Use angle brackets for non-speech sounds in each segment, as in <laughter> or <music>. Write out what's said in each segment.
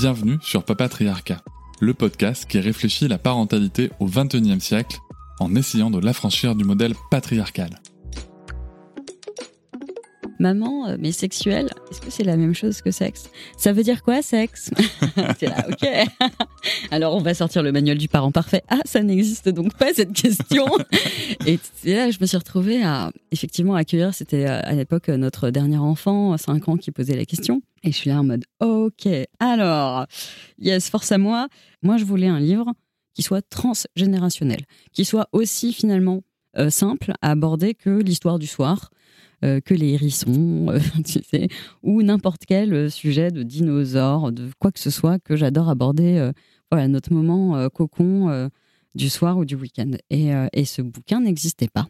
Bienvenue sur Papatriarcat, le podcast qui réfléchit la parentalité au XXIe siècle en essayant de l'affranchir du modèle patriarcal. Maman, euh, mais sexuel, est-ce que c'est la même chose que sexe? Ça veut dire quoi, sexe? <laughs> C'est là, ok. <laughs> Alors, on va sortir le manuel du parent parfait. Ah, ça n'existe donc pas, cette question. <laughs> Et là, je me suis retrouvée à, effectivement, accueillir, c'était euh, à l'époque notre dernier enfant, 5 ans, qui posait la question. Et je suis là en mode, ok, alors, yes, force à moi. Moi, je voulais un livre qui soit transgénérationnel, qui soit aussi finalement euh, simple à aborder que l'histoire du soir, euh, que les hérissons, <laughs> euh, tu sais, ou n'importe quel euh, sujet de dinosaures, de quoi que ce soit que j'adore aborder. voilà, notre moment cocon du soir ou du week-end. Et, et ce bouquin n'existait pas.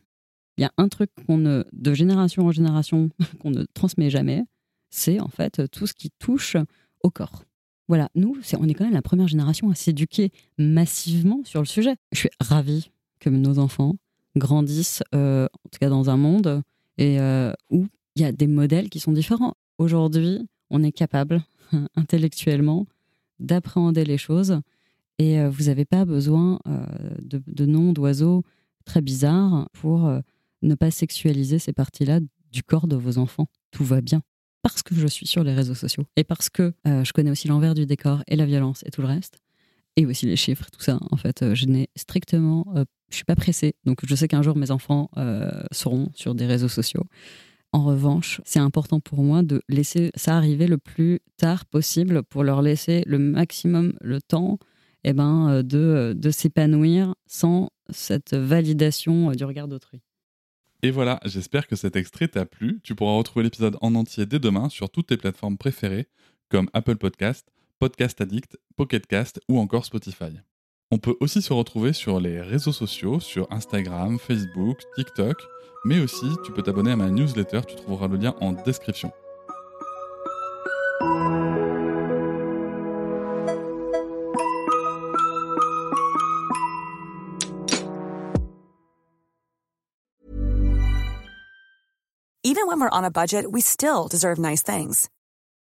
Il y a un truc qu'on ne, de génération en génération <laughs> qu'on ne transmet jamais, c'est en fait tout ce qui touche au corps. Voilà, nous, on est quand même la première génération à s'éduquer massivement sur le sujet. Je suis ravie que nos enfants grandissent, en tout cas dans un monde et euh, où il y a des modèles qui sont différents. Aujourd'hui, on est capable <laughs> intellectuellement d'appréhender les choses et euh, vous n'avez pas besoin euh, de, noms d'oiseaux très bizarres pour ne pas sexualiser ces parties-là du corps de vos enfants. Tout va bien. Parce que je suis sur les réseaux sociaux et parce que je connais aussi l'envers du décor et la violence et tout le reste, et aussi les chiffres, tout ça. En fait, je n'ai strictement je suis pas pressée. Donc je sais qu'un jour mes enfants euh, seront sur des réseaux sociaux. En revanche, c'est important pour moi de laisser ça arriver le plus tard possible pour leur laisser le maximum le temps eh ben, euh, de, de s'épanouir sans cette validation euh, du regard d'autrui. Et voilà, j'espère que cet extrait t'a plu. Tu pourras retrouver l'épisode en entier dès demain sur toutes tes plateformes préférées comme Apple Podcast, Podcast Addict, Pocket Cast ou encore Spotify. On peut aussi se retrouver sur les réseaux sociaux, sur Instagram, Facebook, TikTok, mais aussi tu peux t'abonner à ma newsletter, tu trouveras le lien en description. Even when we're on a budget, we still deserve nice things.